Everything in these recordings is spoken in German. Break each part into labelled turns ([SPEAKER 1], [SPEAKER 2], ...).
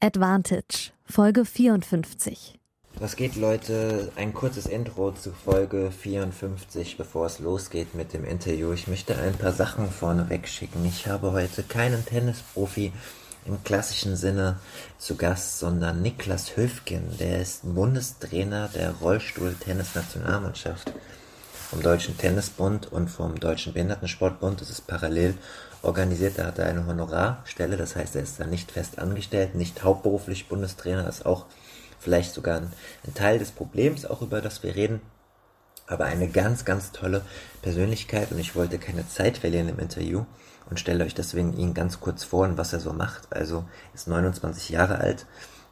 [SPEAKER 1] Advantage, Folge 54.
[SPEAKER 2] Was geht, Leute? Ein kurzes Intro zu Folge 54, bevor es losgeht mit dem Interview. Ich möchte ein paar Sachen vorneweg schicken. Ich habe heute keinen Tennisprofi im klassischen Sinne zu Gast, sondern Niklas Höfgen. Der ist Bundestrainer der Rollstuhl-Tennis-Nationalmannschaft vom Deutschen Tennisbund und vom Deutschen Behindertensportbund. Das ist parallel organisiert. Da hat er eine Honorarstelle, das heißt, er ist da nicht fest angestellt, nicht hauptberuflich Bundestrainer, ist auch vielleicht sogar ein, ein Teil des Problems, auch über das wir reden. Aber eine ganz, ganz tolle Persönlichkeit und ich wollte keine Zeit verlieren im Interview und stelle euch deswegen ihn ganz kurz vor und was er so macht. Also ist 29 Jahre alt,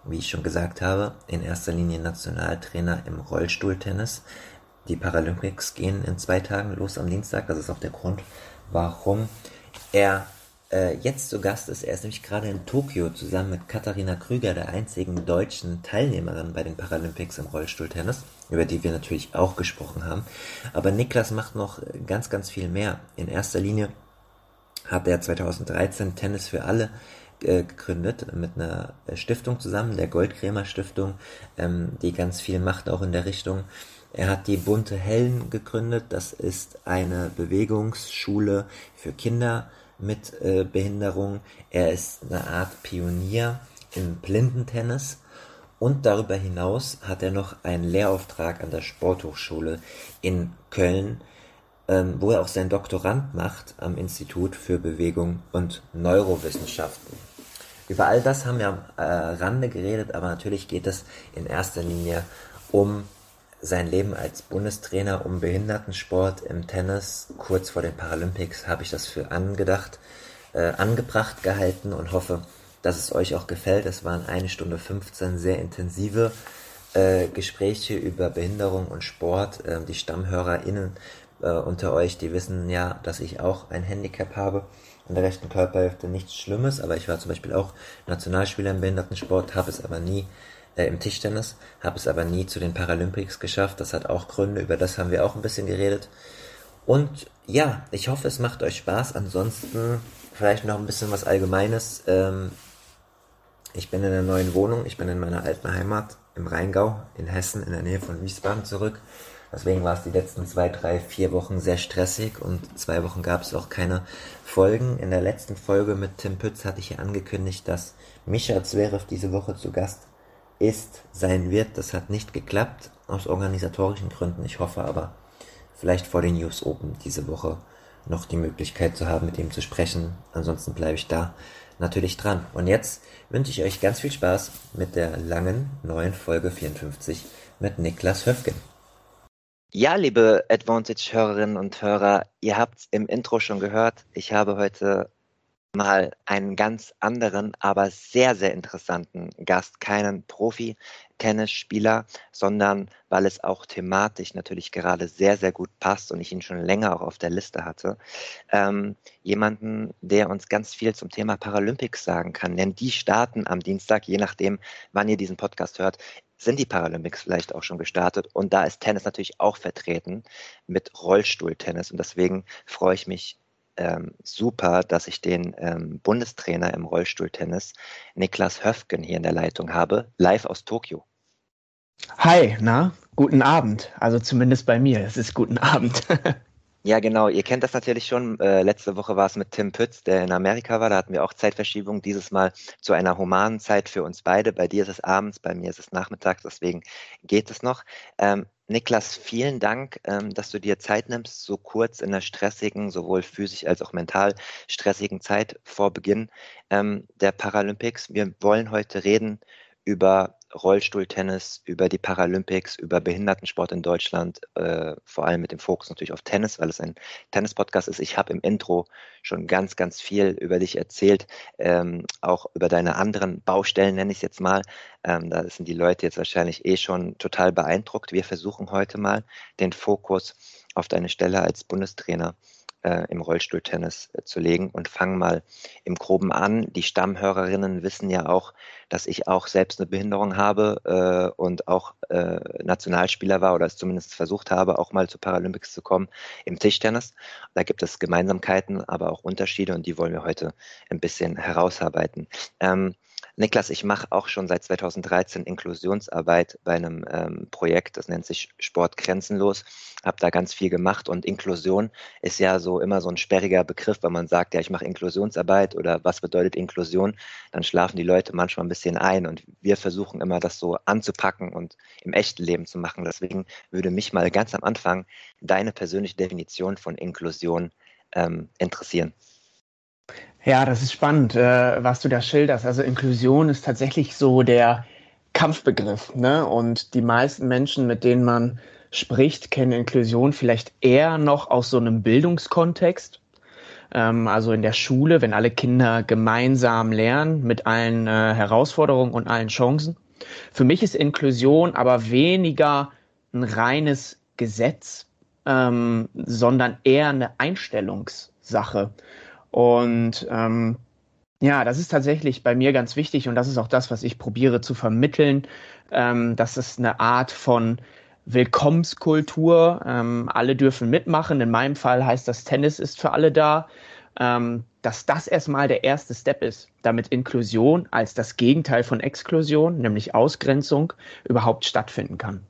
[SPEAKER 2] wie ich schon gesagt habe, in erster Linie Nationaltrainer im Rollstuhltennis. Die Paralympics gehen in zwei Tagen los am Dienstag. Das ist auch der Grund, warum er äh, jetzt zu Gast ist. Er ist nämlich gerade in Tokio zusammen mit Katharina Krüger, der einzigen deutschen Teilnehmerin bei den Paralympics im Rollstuhltennis, über die wir natürlich auch gesprochen haben. Aber Niklas macht noch ganz, ganz viel mehr. In erster Linie hat er 2013 Tennis für alle äh, gegründet mit einer Stiftung zusammen, der Goldkrämer Stiftung, ähm, die ganz viel macht auch in der Richtung. Er hat die Bunte Hellen gegründet. Das ist eine Bewegungsschule für Kinder mit äh, Behinderung. Er ist eine Art Pionier im Blindentennis. Und darüber hinaus hat er noch einen Lehrauftrag an der Sporthochschule in Köln, ähm, wo er auch sein Doktorand macht am Institut für Bewegung und Neurowissenschaften. Über all das haben wir am äh, Rande geredet, aber natürlich geht es in erster Linie um sein Leben als Bundestrainer um Behindertensport im Tennis kurz vor den Paralympics habe ich das für angedacht, äh, angebracht gehalten und hoffe, dass es euch auch gefällt. Es waren eine Stunde 15 sehr intensive äh, Gespräche über Behinderung und Sport. Äh, die StammhörerInnen äh, unter euch, die wissen ja, dass ich auch ein Handicap habe an der rechten Körperhälfte. Nichts Schlimmes, aber ich war zum Beispiel auch Nationalspieler im Behindertensport, habe es aber nie äh, im Tischtennis, habe es aber nie zu den Paralympics geschafft. Das hat auch Gründe, über das haben wir auch ein bisschen geredet. Und ja, ich hoffe, es macht euch Spaß. Ansonsten vielleicht noch ein bisschen was Allgemeines. Ähm, ich bin in der neuen Wohnung, ich bin in meiner alten Heimat im Rheingau in Hessen in der Nähe von Wiesbaden zurück. Deswegen war es die letzten zwei, drei, vier Wochen sehr stressig und zwei Wochen gab es auch keine Folgen. In der letzten Folge mit Tim Pütz hatte ich ja angekündigt, dass Mischa Zverev diese Woche zu Gast ist, sein wird. Das hat nicht geklappt, aus organisatorischen Gründen. Ich hoffe aber, vielleicht vor den News Open diese Woche noch die Möglichkeit zu haben, mit ihm zu sprechen. Ansonsten bleibe ich da natürlich dran. Und jetzt wünsche ich euch ganz viel Spaß mit der langen neuen Folge 54 mit Niklas Höfgen. Ja, liebe Advantage-Hörerinnen und Hörer, ihr habt es im Intro schon gehört. Ich habe heute mal einen ganz anderen, aber sehr, sehr interessanten Gast. Keinen Profi-Tennisspieler, sondern weil es auch thematisch natürlich gerade sehr, sehr gut passt und ich ihn schon länger auch auf der Liste hatte. Ähm, jemanden, der uns ganz viel zum Thema Paralympics sagen kann. Denn die starten am Dienstag, je nachdem, wann ihr diesen Podcast hört, sind die Paralympics vielleicht auch schon gestartet. Und da ist Tennis natürlich auch vertreten mit Rollstuhltennis. Und deswegen freue ich mich ähm, super, dass ich den ähm, Bundestrainer im Rollstuhltennis, Niklas Höfgen, hier in der Leitung habe, live aus Tokio.
[SPEAKER 3] Hi, na, guten Abend. Also zumindest bei mir, es ist guten Abend.
[SPEAKER 2] ja, genau. Ihr kennt das natürlich schon. Äh, letzte Woche war es mit Tim Pütz, der in Amerika war. Da hatten wir auch Zeitverschiebung. Dieses Mal zu einer humanen Zeit für uns beide. Bei dir ist es abends, bei mir ist es nachmittags. Deswegen geht es noch. Ähm, Niklas, vielen Dank, ähm, dass du dir Zeit nimmst, so kurz in der stressigen, sowohl physisch als auch mental stressigen Zeit vor Beginn ähm, der Paralympics. Wir wollen heute reden über Rollstuhltennis, über die Paralympics, über Behindertensport in Deutschland, äh, vor allem mit dem Fokus natürlich auf Tennis, weil es ein Tennis-Podcast ist. Ich habe im Intro schon ganz, ganz viel über dich erzählt, ähm, auch über deine anderen Baustellen, nenne ich es jetzt mal. Ähm, da sind die Leute jetzt wahrscheinlich eh schon total beeindruckt. Wir versuchen heute mal den Fokus auf deine Stelle als Bundestrainer äh, im Rollstuhltennis äh, zu legen und fangen mal im Groben an. Die Stammhörerinnen wissen ja auch, dass ich auch selbst eine Behinderung habe äh, und auch äh, Nationalspieler war oder es zumindest versucht habe, auch mal zu Paralympics zu kommen im Tischtennis. Da gibt es Gemeinsamkeiten, aber auch Unterschiede und die wollen wir heute ein bisschen herausarbeiten. Ähm, Niklas, ich mache auch schon seit 2013 Inklusionsarbeit bei einem ähm, Projekt, das nennt sich Sport grenzenlos. Habe da ganz viel gemacht und Inklusion ist ja so immer so ein sperriger Begriff, wenn man sagt, ja, ich mache Inklusionsarbeit oder was bedeutet Inklusion, dann schlafen die Leute manchmal ein bisschen ein und wir versuchen immer das so anzupacken und im echten Leben zu machen. Deswegen würde mich mal ganz am Anfang deine persönliche Definition von Inklusion ähm, interessieren.
[SPEAKER 3] Ja, das ist spannend, äh, was du da schilderst. Also Inklusion ist tatsächlich so der Kampfbegriff. Ne? Und die meisten Menschen, mit denen man spricht, kennen Inklusion vielleicht eher noch aus so einem Bildungskontext. Ähm, also in der Schule, wenn alle Kinder gemeinsam lernen mit allen äh, Herausforderungen und allen Chancen. Für mich ist Inklusion aber weniger ein reines Gesetz, ähm, sondern eher eine Einstellungssache. Und ähm, ja, das ist tatsächlich bei mir ganz wichtig und das ist auch das, was ich probiere zu vermitteln. Ähm, das ist eine Art von Willkommenskultur. Ähm, alle dürfen mitmachen. In meinem Fall heißt das, Tennis ist für alle da. Ähm, dass das erstmal der erste Step ist, damit Inklusion als das Gegenteil von Exklusion, nämlich Ausgrenzung, überhaupt stattfinden kann.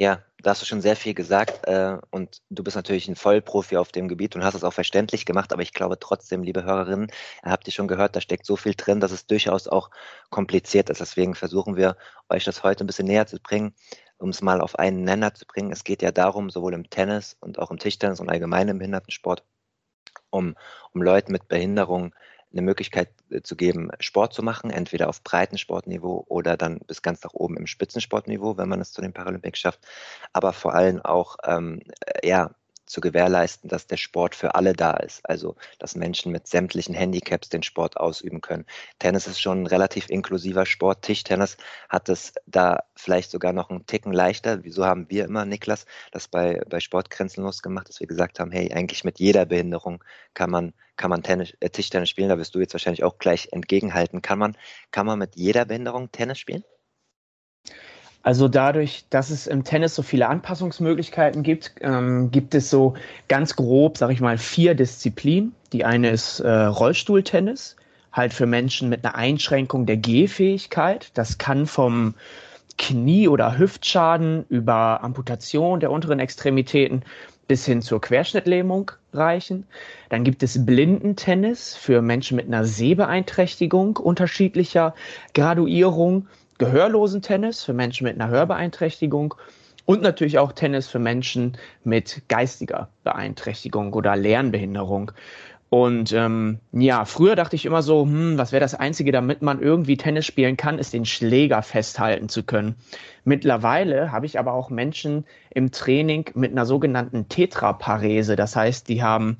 [SPEAKER 2] Ja, da hast du schon sehr viel gesagt äh, und du bist natürlich ein Vollprofi auf dem Gebiet und hast es auch verständlich gemacht, aber ich glaube trotzdem, liebe Hörerinnen, habt ihr schon gehört, da steckt so viel drin, dass es durchaus auch kompliziert ist. Deswegen versuchen wir euch das heute ein bisschen näher zu bringen, um es mal auf einen Nenner zu bringen. Es geht ja darum, sowohl im Tennis und auch im Tischtennis und allgemein im Behindertensport, um, um Leuten mit Behinderung eine Möglichkeit äh, zu geben, Sport zu machen, entweder auf Breitensportniveau oder dann bis ganz nach oben im Spitzensportniveau, wenn man es zu den Paralympics schafft, aber vor allem auch ähm, ja, zu gewährleisten, dass der Sport für alle da ist. Also, dass Menschen mit sämtlichen Handicaps den Sport ausüben können. Tennis ist schon ein relativ inklusiver Sport. Tischtennis hat es da vielleicht sogar noch einen Ticken leichter. Wieso haben wir immer, Niklas, das bei, bei Sport grenzenlos gemacht, dass wir gesagt haben, hey, eigentlich mit jeder Behinderung kann man, kann man Tennis, äh, Tischtennis spielen. Da wirst du jetzt wahrscheinlich auch gleich entgegenhalten. Kann man, kann man mit jeder Behinderung Tennis spielen?
[SPEAKER 3] Also dadurch, dass es im Tennis so viele Anpassungsmöglichkeiten gibt, ähm, gibt es so ganz grob, sag ich mal, vier Disziplinen. Die eine ist äh, Rollstuhltennis, halt für Menschen mit einer Einschränkung der Gehfähigkeit. Das kann vom Knie- oder Hüftschaden über Amputation der unteren Extremitäten bis hin zur Querschnittlähmung reichen. Dann gibt es Blindentennis für Menschen mit einer Sehbeeinträchtigung unterschiedlicher Graduierung. Gehörlosen Tennis für Menschen mit einer Hörbeeinträchtigung und natürlich auch Tennis für Menschen mit geistiger Beeinträchtigung oder Lernbehinderung. Und ähm, ja, früher dachte ich immer so, hm, was wäre das Einzige, damit man irgendwie Tennis spielen kann, ist den Schläger festhalten zu können. Mittlerweile habe ich aber auch Menschen im Training mit einer sogenannten Tetraparese. Das heißt, die haben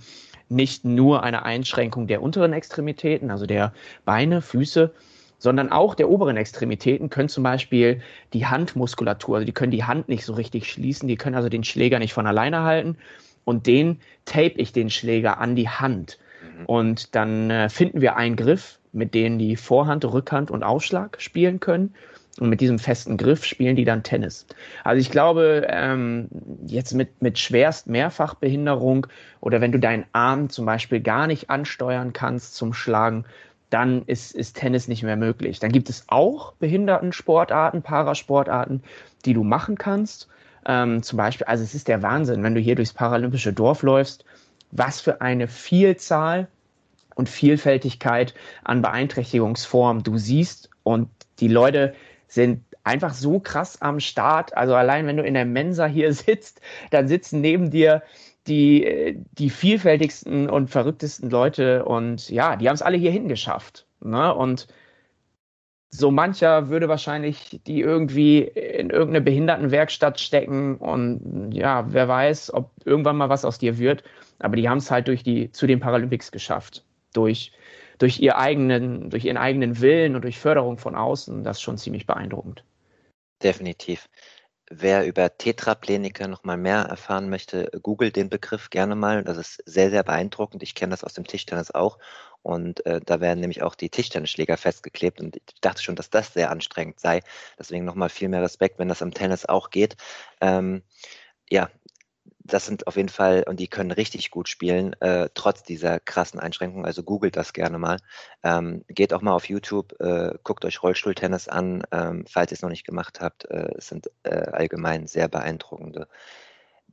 [SPEAKER 3] nicht nur eine Einschränkung der unteren Extremitäten, also der Beine, Füße, sondern auch der oberen Extremitäten können zum Beispiel die Handmuskulatur, also die können die Hand nicht so richtig schließen, die können also den Schläger nicht von alleine halten und den tape ich den Schläger an die Hand. Mhm. Und dann äh, finden wir einen Griff, mit dem die Vorhand, Rückhand und Aufschlag spielen können. Und mit diesem festen Griff spielen die dann Tennis. Also ich glaube, ähm, jetzt mit, mit schwerst Mehrfachbehinderung oder wenn du deinen Arm zum Beispiel gar nicht ansteuern kannst zum Schlagen, dann ist, ist Tennis nicht mehr möglich. Dann gibt es auch Behindertensportarten, Parasportarten, die du machen kannst. Ähm, zum Beispiel, also es ist der Wahnsinn, wenn du hier durchs paralympische Dorf läufst, was für eine Vielzahl und Vielfältigkeit an Beeinträchtigungsformen du siehst. Und die Leute sind einfach so krass am Start. Also allein wenn du in der Mensa hier sitzt, dann sitzen neben dir die, die vielfältigsten und verrücktesten Leute und ja, die haben es alle hier hingeschafft. Ne? Und so mancher würde wahrscheinlich die irgendwie in irgendeine Behindertenwerkstatt stecken und ja, wer weiß, ob irgendwann mal was aus dir wird. Aber die haben es halt durch die, zu den Paralympics geschafft. Durch, durch, ihr eigenen, durch ihren eigenen Willen und durch Förderung von außen. Das ist schon ziemlich beeindruckend.
[SPEAKER 2] Definitiv. Wer über Tetrapleniker noch mal mehr erfahren möchte, googelt den Begriff gerne mal. Das ist sehr, sehr beeindruckend. Ich kenne das aus dem Tischtennis auch. Und äh, da werden nämlich auch die Tischtennisschläger festgeklebt. Und ich dachte schon, dass das sehr anstrengend sei. Deswegen nochmal viel mehr Respekt, wenn das im Tennis auch geht. Ähm, ja, das sind auf jeden Fall, und die können richtig gut spielen, äh, trotz dieser krassen Einschränkungen. Also googelt das gerne mal. Ähm, geht auch mal auf YouTube, äh, guckt euch Rollstuhltennis an, ähm, falls ihr es noch nicht gemacht habt. Äh, es sind äh, allgemein sehr beeindruckende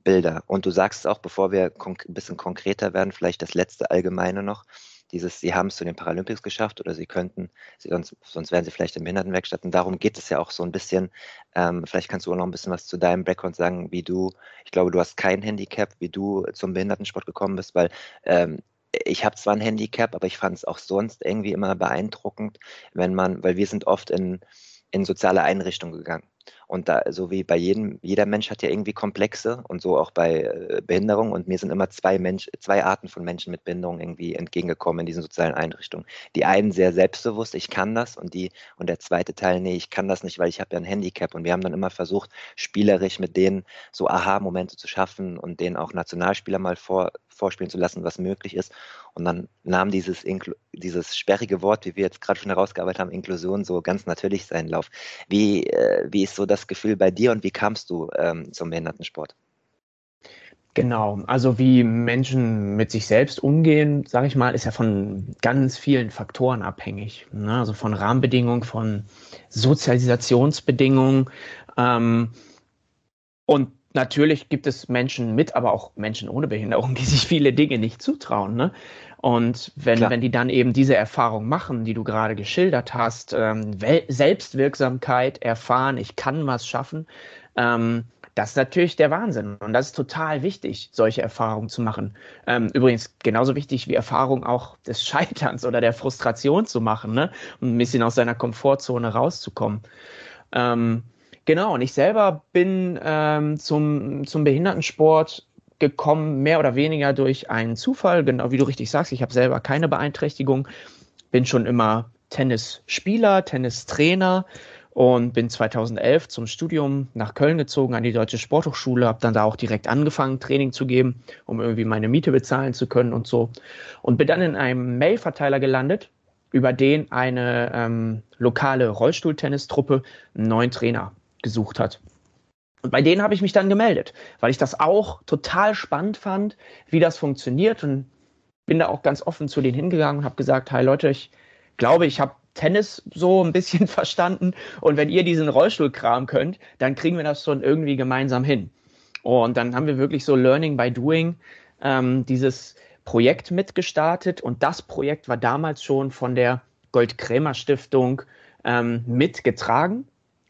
[SPEAKER 2] Bilder. Und du sagst auch, bevor wir ein bisschen konkreter werden, vielleicht das letzte Allgemeine noch dieses, sie haben es zu den Paralympics geschafft oder sie könnten, sie, sonst, sonst wären sie vielleicht in Behindertenwerkstätten. Darum geht es ja auch so ein bisschen. Ähm, vielleicht kannst du auch noch ein bisschen was zu deinem Background sagen, wie du, ich glaube, du hast kein Handicap, wie du zum Behindertensport gekommen bist, weil ähm, ich habe zwar ein Handicap, aber ich fand es auch sonst irgendwie immer beeindruckend, wenn man, weil wir sind oft in, in soziale Einrichtungen gegangen. Und da, so wie bei jedem, jeder Mensch hat ja irgendwie Komplexe und so auch bei äh, Behinderung. Und mir sind immer zwei Mensch, zwei Arten von Menschen mit Behinderung irgendwie entgegengekommen in diesen sozialen Einrichtungen. Die einen sehr selbstbewusst, ich kann das, und die, und der zweite Teil, nee, ich kann das nicht, weil ich habe ja ein Handicap. Und wir haben dann immer versucht, spielerisch mit denen so Aha-Momente zu schaffen und denen auch Nationalspieler mal vor, vorspielen zu lassen, was möglich ist. Und dann nahm dieses, dieses sperrige Wort, wie wir jetzt gerade schon herausgearbeitet haben, Inklusion, so ganz natürlich seinen Lauf. Wie, äh, wie ist so das Gefühl bei dir und wie kamst du ähm, zum Behindertensport?
[SPEAKER 3] Genau, also wie Menschen mit sich selbst umgehen, sage ich mal, ist ja von ganz vielen Faktoren abhängig. Ne? Also von Rahmenbedingungen, von Sozialisationsbedingungen. Ähm, und natürlich gibt es Menschen mit, aber auch Menschen ohne Behinderung, die sich viele Dinge nicht zutrauen. Ne? Und wenn, wenn die dann eben diese Erfahrung machen, die du gerade geschildert hast, ähm, Selbstwirksamkeit erfahren, ich kann was schaffen, ähm, das ist natürlich der Wahnsinn. Und das ist total wichtig, solche Erfahrungen zu machen. Ähm, übrigens genauso wichtig wie Erfahrung auch des Scheiterns oder der Frustration zu machen, ne? um ein bisschen aus seiner Komfortzone rauszukommen. Ähm, Genau, und ich selber bin ähm, zum, zum Behindertensport gekommen, mehr oder weniger durch einen Zufall, genau wie du richtig sagst. Ich habe selber keine Beeinträchtigung, bin schon immer Tennisspieler, Tennistrainer und bin 2011 zum Studium nach Köln gezogen an die Deutsche Sporthochschule, habe dann da auch direkt angefangen, Training zu geben, um irgendwie meine Miete bezahlen zu können und so. Und bin dann in einem Mailverteiler gelandet, über den eine ähm, lokale Rollstuhltennistruppe einen neuen Trainer gesucht hat. Und bei denen habe ich mich dann gemeldet, weil ich das auch total spannend fand, wie das funktioniert und bin da auch ganz offen zu denen hingegangen und habe gesagt, hi Leute, ich glaube, ich habe Tennis so ein bisschen verstanden und wenn ihr diesen Rollstuhlkram könnt, dann kriegen wir das schon irgendwie gemeinsam hin. Und dann haben wir wirklich so Learning by Doing ähm, dieses Projekt mitgestartet und das Projekt war damals schon von der Gold-Krämer Stiftung ähm, mitgetragen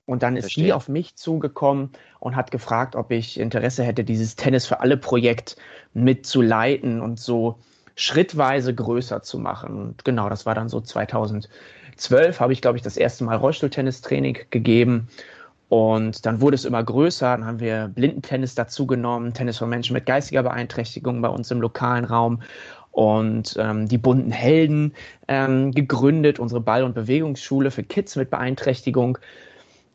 [SPEAKER 3] und dann ist Verstehe. die auf mich zugekommen und hat gefragt, ob ich Interesse hätte, dieses Tennis für alle Projekt mitzuleiten und so schrittweise größer zu machen. Und genau, das war dann so 2012, habe ich, glaube ich, das erste Mal Rollstuhltennistraining gegeben. Und dann wurde es immer größer. Dann haben wir Blindentennis dazu genommen, Tennis für Menschen mit geistiger Beeinträchtigung bei uns im lokalen Raum und ähm, die bunten Helden ähm, gegründet, unsere Ball- und Bewegungsschule für Kids mit Beeinträchtigung.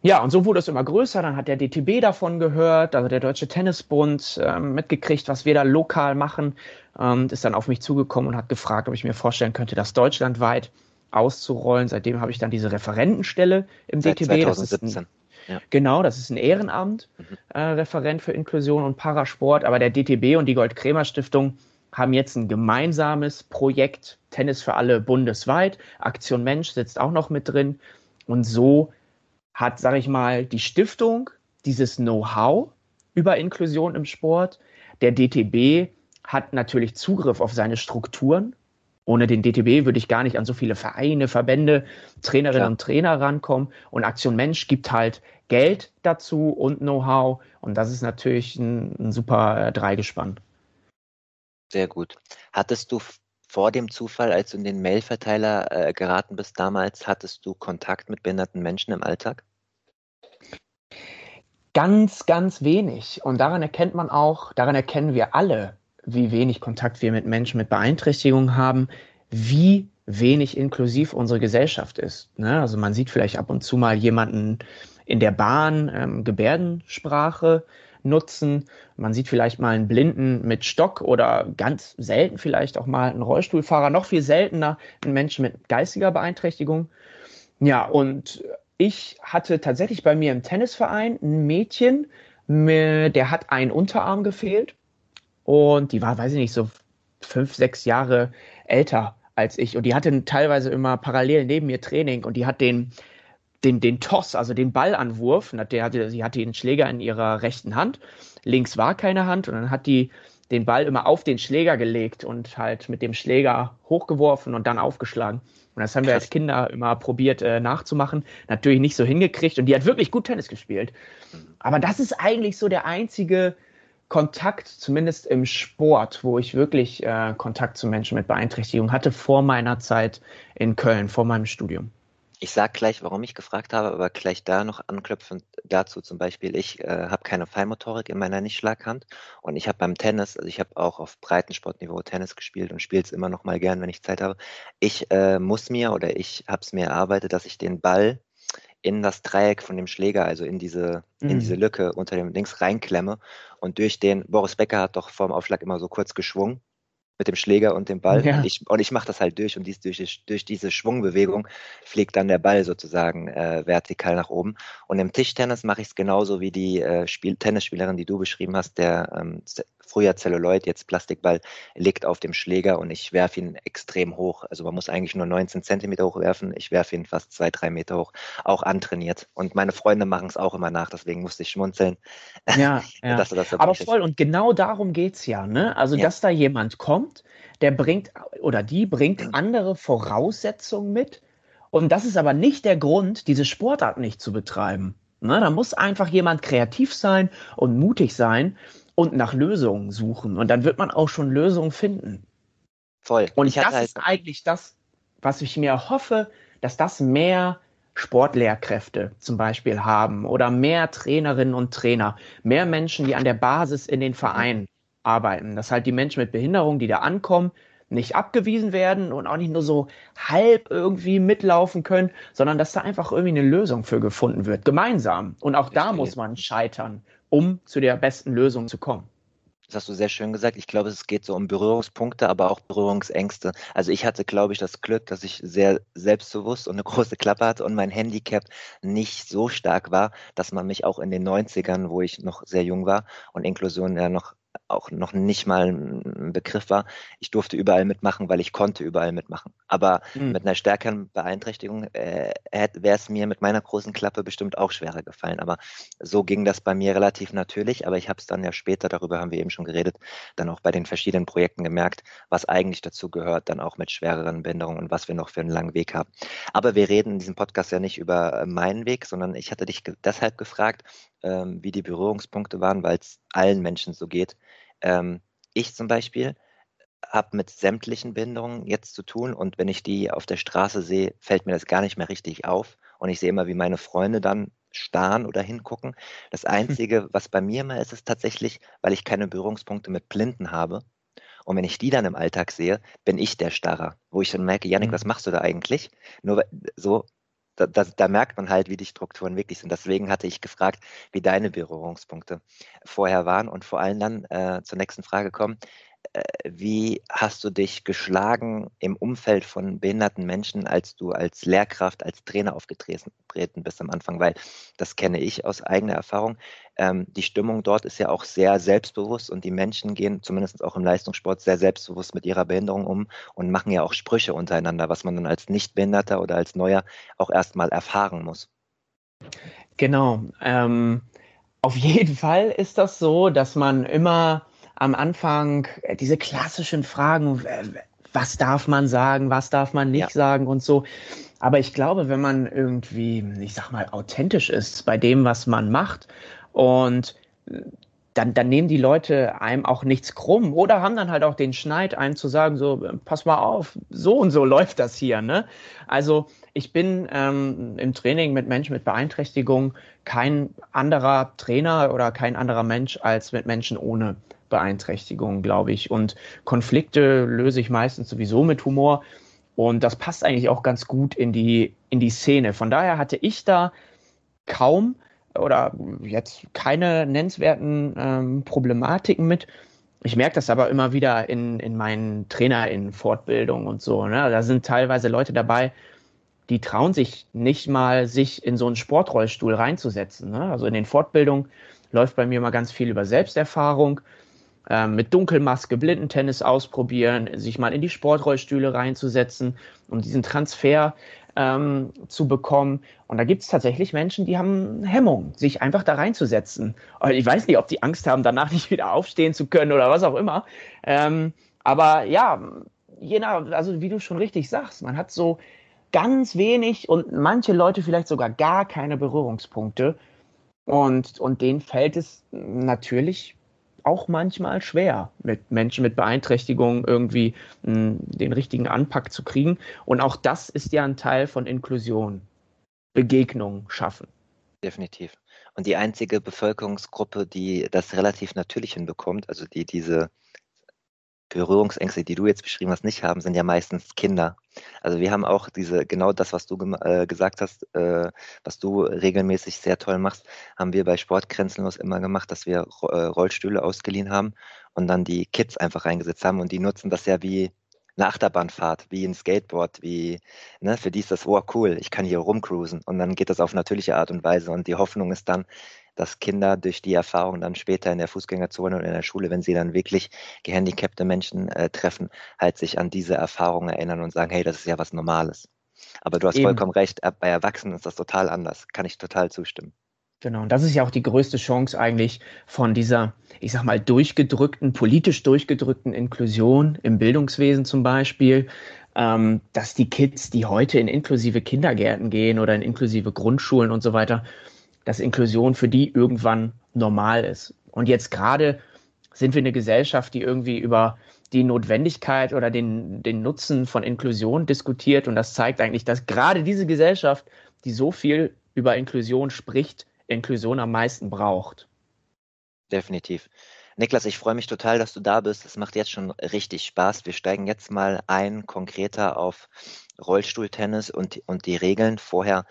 [SPEAKER 3] Ja, und so wurde es immer größer. Dann hat der DTB davon gehört, also der Deutsche Tennisbund, ähm, mitgekriegt, was wir da lokal machen. Ähm, ist dann auf mich zugekommen und hat gefragt, ob ich mir vorstellen könnte, das deutschlandweit auszurollen. Seitdem habe ich dann diese Referentenstelle im Seit DTB.
[SPEAKER 2] 2017. Das
[SPEAKER 3] ein, ja. Genau, das ist ein Ehrenamt, mhm. äh, Referent für Inklusion und Parasport. Aber der DTB und die Gold-Kremer Stiftung haben jetzt ein gemeinsames Projekt Tennis für alle bundesweit. Aktion Mensch sitzt auch noch mit drin. Und so hat, sage ich mal, die Stiftung dieses Know-how über Inklusion im Sport. Der DTB hat natürlich Zugriff auf seine Strukturen. Ohne den DTB würde ich gar nicht an so viele Vereine, Verbände, Trainerinnen Klar. und Trainer rankommen. Und Aktion Mensch gibt halt Geld dazu und Know-how. Und das ist natürlich ein, ein super Dreigespann.
[SPEAKER 2] Sehr gut. Hattest du vor dem Zufall, als du in den Mailverteiler äh, geraten bist damals, hattest du Kontakt mit behinderten Menschen im Alltag?
[SPEAKER 3] Ganz, ganz wenig. Und daran erkennt man auch, daran erkennen wir alle, wie wenig Kontakt wir mit Menschen mit Beeinträchtigungen haben, wie wenig inklusiv unsere Gesellschaft ist. Ne? Also man sieht vielleicht ab und zu mal jemanden in der Bahn ähm, Gebärdensprache nutzen. Man sieht vielleicht mal einen Blinden mit Stock oder ganz selten vielleicht auch mal einen Rollstuhlfahrer, noch viel seltener einen Menschen mit geistiger Beeinträchtigung. Ja, und ich hatte tatsächlich bei mir im Tennisverein ein Mädchen, der hat einen Unterarm gefehlt und die war, weiß ich nicht, so fünf, sechs Jahre älter als ich und die hatte teilweise immer parallel neben mir Training und die hat den den, den Toss, also den Ballanwurf, der hatte, sie hatte den Schläger in ihrer rechten Hand, links war keine Hand und dann hat die den Ball immer auf den Schläger gelegt und halt mit dem Schläger hochgeworfen und dann aufgeschlagen. Und das haben wir als Kinder immer probiert äh, nachzumachen. Natürlich nicht so hingekriegt und die hat wirklich gut Tennis gespielt. Aber das ist eigentlich so der einzige Kontakt, zumindest im Sport, wo ich wirklich äh, Kontakt zu Menschen mit Beeinträchtigung hatte vor meiner Zeit in Köln, vor meinem Studium.
[SPEAKER 2] Ich sage gleich, warum ich gefragt habe, aber gleich da noch anknüpfend dazu zum Beispiel, ich äh, habe keine Feinmotorik in meiner Nichtschlaghand und ich habe beim Tennis, also ich habe auch auf Breitensportniveau Tennis gespielt und spiele es immer noch mal gern, wenn ich Zeit habe. Ich äh, muss mir oder ich habe es mir erarbeitet, dass ich den Ball in das Dreieck von dem Schläger, also in diese, mhm. in diese Lücke unter dem Links reinklemme und durch den, Boris Becker hat doch vorm Aufschlag immer so kurz geschwungen mit dem Schläger und dem Ball. Ja. Und ich, und ich mache das halt durch und dies, durch, durch diese Schwungbewegung fliegt dann der Ball sozusagen äh, vertikal nach oben. Und im Tischtennis mache ich es genauso wie die äh, Spiel Tennisspielerin, die du beschrieben hast, der ähm, früher Celluloid, jetzt Plastikball, liegt auf dem Schläger und ich werfe ihn extrem hoch. Also man muss eigentlich nur 19 Zentimeter hoch werfen. Ich werfe ihn fast zwei, drei Meter hoch, auch antrainiert. Und meine Freunde machen es auch immer nach, deswegen musste ich schmunzeln.
[SPEAKER 3] Ja, ja. Das, das aber voll. Und genau darum geht es ja. Ne? Also, ja. dass da jemand kommt, der bringt oder die bringt andere Voraussetzungen mit. Und das ist aber nicht der Grund, diese Sportart nicht zu betreiben. Ne? Da muss einfach jemand kreativ sein und mutig sein und nach Lösungen suchen. Und dann wird man auch schon Lösungen finden. Voll. Und ich das halt ist eigentlich das, was ich mir hoffe, dass das mehr Sportlehrkräfte zum Beispiel haben oder mehr Trainerinnen und Trainer, mehr Menschen, die an der Basis in den Vereinen arbeiten. Dass halt die Menschen mit Behinderung, die da ankommen, nicht abgewiesen werden und auch nicht nur so halb irgendwie mitlaufen können, sondern dass da einfach irgendwie eine Lösung für gefunden wird, gemeinsam. Und auch da muss man scheitern um zu der besten Lösung zu kommen.
[SPEAKER 2] Das hast du sehr schön gesagt. Ich glaube, es geht so um Berührungspunkte, aber auch Berührungsängste. Also ich hatte, glaube ich, das Glück, dass ich sehr selbstbewusst und eine große Klappe hatte und mein Handicap nicht so stark war, dass man mich auch in den 90ern, wo ich noch sehr jung war und Inklusion ja noch auch noch nicht mal ein Begriff war. Ich durfte überall mitmachen, weil ich konnte überall mitmachen. Aber mhm. mit einer stärkeren Beeinträchtigung äh, wäre es mir mit meiner großen Klappe bestimmt auch schwerer gefallen. Aber so ging das bei mir relativ natürlich. Aber ich habe es dann ja später, darüber haben wir eben schon geredet, dann auch bei den verschiedenen Projekten gemerkt, was eigentlich dazu gehört, dann auch mit schwereren Behinderungen und was wir noch für einen langen Weg haben. Aber wir reden in diesem Podcast ja nicht über meinen Weg, sondern ich hatte dich deshalb gefragt, ähm, wie die Berührungspunkte waren, weil es allen Menschen so geht. Ähm, ich zum Beispiel habe mit sämtlichen Behinderungen jetzt zu tun und wenn ich die auf der Straße sehe, fällt mir das gar nicht mehr richtig auf und ich sehe immer, wie meine Freunde dann starren oder hingucken. Das Einzige, was bei mir mal ist, ist tatsächlich, weil ich keine Berührungspunkte mit Blinden habe. Und wenn ich die dann im Alltag sehe, bin ich der Starrer, wo ich dann merke, Janik, mhm. was machst du da eigentlich? Nur so, da, da, da, merkt man halt, wie die Strukturen wirklich sind. Deswegen hatte ich gefragt, wie deine Berührungspunkte vorher waren und vor allem dann äh, zur nächsten Frage kommen. Äh, wie hast du dich geschlagen im Umfeld von behinderten Menschen, als du als Lehrkraft, als Trainer aufgetreten bist am Anfang? Weil das kenne ich aus eigener Erfahrung. Ähm, die Stimmung dort ist ja auch sehr selbstbewusst und die Menschen gehen zumindest auch im Leistungssport sehr selbstbewusst mit ihrer Behinderung um und machen ja auch Sprüche untereinander, was man dann als Nichtbehinderter oder als Neuer auch erstmal erfahren muss.
[SPEAKER 3] Genau. Ähm, auf jeden Fall ist das so, dass man immer am Anfang äh, diese klassischen Fragen, was darf man sagen, was darf man nicht ja. sagen und so. Aber ich glaube, wenn man irgendwie, ich sag mal, authentisch ist bei dem, was man macht und dann, dann nehmen die Leute einem auch nichts krumm oder haben dann halt auch den Schneid, einem zu sagen, so, pass mal auf, so und so läuft das hier. Ne? Also ich bin ähm, im Training mit Menschen mit Beeinträchtigung kein anderer Trainer oder kein anderer Mensch als mit Menschen ohne Beeinträchtigung, glaube ich. Und Konflikte löse ich meistens sowieso mit Humor. Und das passt eigentlich auch ganz gut in die, in die Szene. Von daher hatte ich da kaum oder jetzt keine nennenswerten ähm, Problematiken mit. Ich merke das aber immer wieder in, in meinen TrainerInnen-Fortbildungen und so. Ne? Da sind teilweise Leute dabei, die trauen sich nicht mal, sich in so einen Sportrollstuhl reinzusetzen. Ne? Also in den Fortbildungen läuft bei mir mal ganz viel über Selbsterfahrung, mit Dunkelmaske Blindentennis ausprobieren, sich mal in die Sportrollstühle reinzusetzen, um diesen Transfer ähm, zu bekommen. Und da gibt es tatsächlich Menschen, die haben Hemmung, sich einfach da reinzusetzen. Ich weiß nicht, ob die Angst haben, danach nicht wieder aufstehen zu können oder was auch immer. Ähm, aber ja, je nach, also wie du schon richtig sagst, man hat so ganz wenig und manche Leute vielleicht sogar gar keine Berührungspunkte. Und, und denen fällt es natürlich auch manchmal schwer, mit Menschen mit Beeinträchtigungen irgendwie mh, hm, den richtigen Anpack zu kriegen. Und auch das ist ja ein Teil von Inklusion. Begegnung schaffen.
[SPEAKER 2] Definitiv. Und die einzige Bevölkerungsgruppe, die das relativ natürlich hinbekommt, also die diese Berührungsängste, die du jetzt beschrieben hast, nicht haben, sind ja meistens Kinder. Also wir haben auch diese, genau das, was du äh, gesagt hast, äh, was du regelmäßig sehr toll machst, haben wir bei Sportgrenzenlos immer gemacht, dass wir äh, Rollstühle ausgeliehen haben und dann die Kids einfach reingesetzt haben. Und die nutzen das ja wie eine Achterbahnfahrt, wie ein Skateboard, wie, ne, für die ist das, oh cool, ich kann hier rumcruisen. Und dann geht das auf natürliche Art und Weise. Und die Hoffnung ist dann, dass Kinder durch die Erfahrung dann später in der Fußgängerzone oder in der Schule, wenn sie dann wirklich gehandicapte Menschen äh, treffen, halt sich an diese Erfahrungen erinnern und sagen, hey, das ist ja was Normales. Aber du hast Eben. vollkommen recht, bei Erwachsenen ist das total anders. Kann ich total zustimmen.
[SPEAKER 3] Genau, und das ist ja auch die größte Chance eigentlich von dieser, ich sag mal, durchgedrückten, politisch durchgedrückten Inklusion im Bildungswesen zum Beispiel, ähm, dass die Kids, die heute in inklusive Kindergärten gehen oder in inklusive Grundschulen und so weiter, dass Inklusion für die irgendwann normal ist. Und jetzt gerade sind wir eine Gesellschaft, die irgendwie über die Notwendigkeit oder den, den Nutzen von Inklusion diskutiert. Und das zeigt eigentlich, dass gerade diese Gesellschaft, die so viel über Inklusion spricht, Inklusion am meisten braucht.
[SPEAKER 2] Definitiv. Niklas, ich freue mich total, dass du da bist. Es macht jetzt schon richtig Spaß. Wir steigen jetzt mal ein konkreter auf Rollstuhltennis und, und die Regeln. Vorher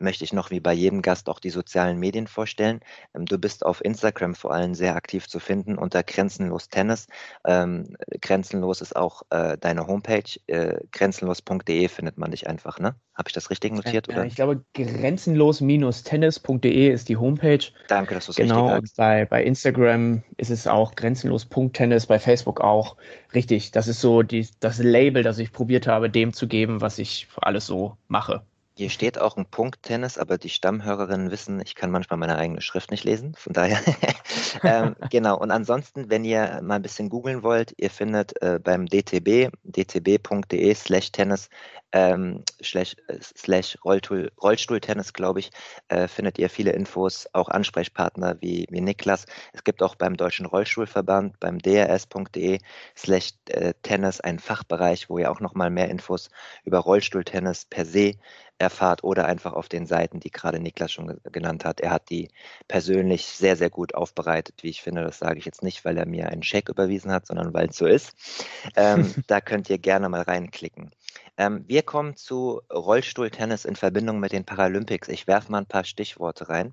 [SPEAKER 2] möchte ich noch wie bei jedem Gast auch die sozialen Medien vorstellen. Ähm, du bist auf Instagram vor allem sehr aktiv zu finden unter Grenzenlos Tennis. Ähm, Grenzenlos ist auch äh, deine Homepage. Äh, grenzenlos.de findet man dich einfach, ne? Habe ich das richtig notiert?
[SPEAKER 3] Ja, oder? ich glaube, grenzenlos-tennis.de ist die Homepage.
[SPEAKER 2] Danke, dass du es
[SPEAKER 3] genau, richtig sagst. Genau, bei, bei Instagram ist es auch grenzenlos.tennis, bei Facebook auch. Richtig, das ist so die, das Label, das ich probiert habe, dem zu geben, was ich alles so mache.
[SPEAKER 2] Hier steht auch ein Punkt Tennis, aber die Stammhörerinnen wissen, ich kann manchmal meine eigene Schrift nicht lesen. Von daher, ähm, genau. Und ansonsten, wenn ihr mal ein bisschen googeln wollt, ihr findet äh, beim DTB, dtb.de slash Tennis ähm, slash, äh, slash Rollstuhl, Rollstuhltennis, glaube ich, äh, findet ihr viele Infos, auch Ansprechpartner wie, wie Niklas. Es gibt auch beim Deutschen Rollstuhlverband, beim drs.de slash äh, Tennis einen Fachbereich, wo ihr auch nochmal mehr Infos über Rollstuhltennis per se erfahrt oder einfach auf den Seiten, die gerade Niklas schon genannt hat. Er hat die persönlich sehr, sehr gut aufbereitet, wie ich finde. Das sage ich jetzt nicht, weil er mir einen Scheck überwiesen hat, sondern weil es so ist. Ähm, da könnt ihr gerne mal reinklicken. Ähm, wir kommen zu Rollstuhltennis in Verbindung mit den Paralympics. Ich werfe mal ein paar Stichworte rein.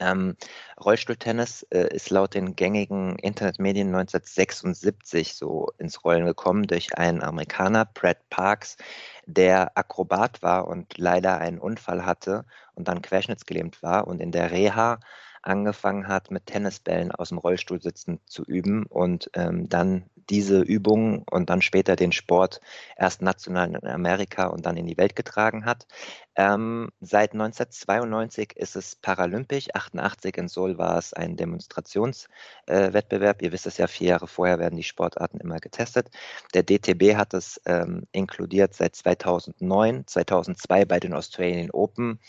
[SPEAKER 2] Ähm, Rollstuhltennis äh, ist laut den gängigen Internetmedien 1976 so ins Rollen gekommen durch einen Amerikaner, Brad Parks, der Akrobat war und leider einen Unfall hatte und dann querschnittsgelähmt war und in der Reha angefangen hat, mit Tennisbällen aus dem Rollstuhl sitzen zu üben und ähm, dann diese Übungen und dann später den Sport erst national in Amerika und dann in die Welt getragen hat. Ähm, seit 1992 ist es paralympisch. 88 in Seoul war es ein Demonstrationswettbewerb. Äh, Ihr wisst es ja, vier Jahre vorher werden die Sportarten immer getestet. Der DTB hat es ähm, inkludiert seit 2009, 2002 bei den Australian Open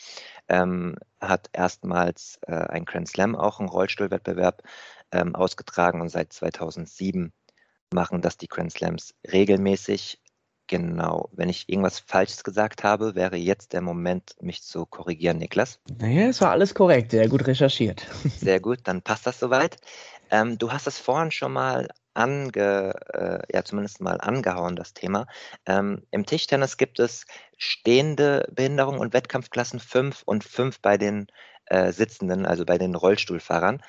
[SPEAKER 2] ähm, hat erstmals äh, ein Grand Slam, auch einen Rollstuhlwettbewerb ähm, ausgetragen und seit 2007 machen das die Grand Slams regelmäßig. Genau, wenn ich irgendwas Falsches gesagt habe, wäre jetzt der Moment, mich zu korrigieren, Niklas.
[SPEAKER 3] Naja, es war alles korrekt, sehr gut recherchiert.
[SPEAKER 2] Sehr gut, dann passt das soweit. Ähm, du hast es vorhin schon mal ange, äh, ja zumindest mal angehauen, das Thema. Ähm, Im Tischtennis gibt es stehende Behinderung und Wettkampfklassen 5 und 5 bei den äh, Sitzenden, also bei den Rollstuhlfahrern.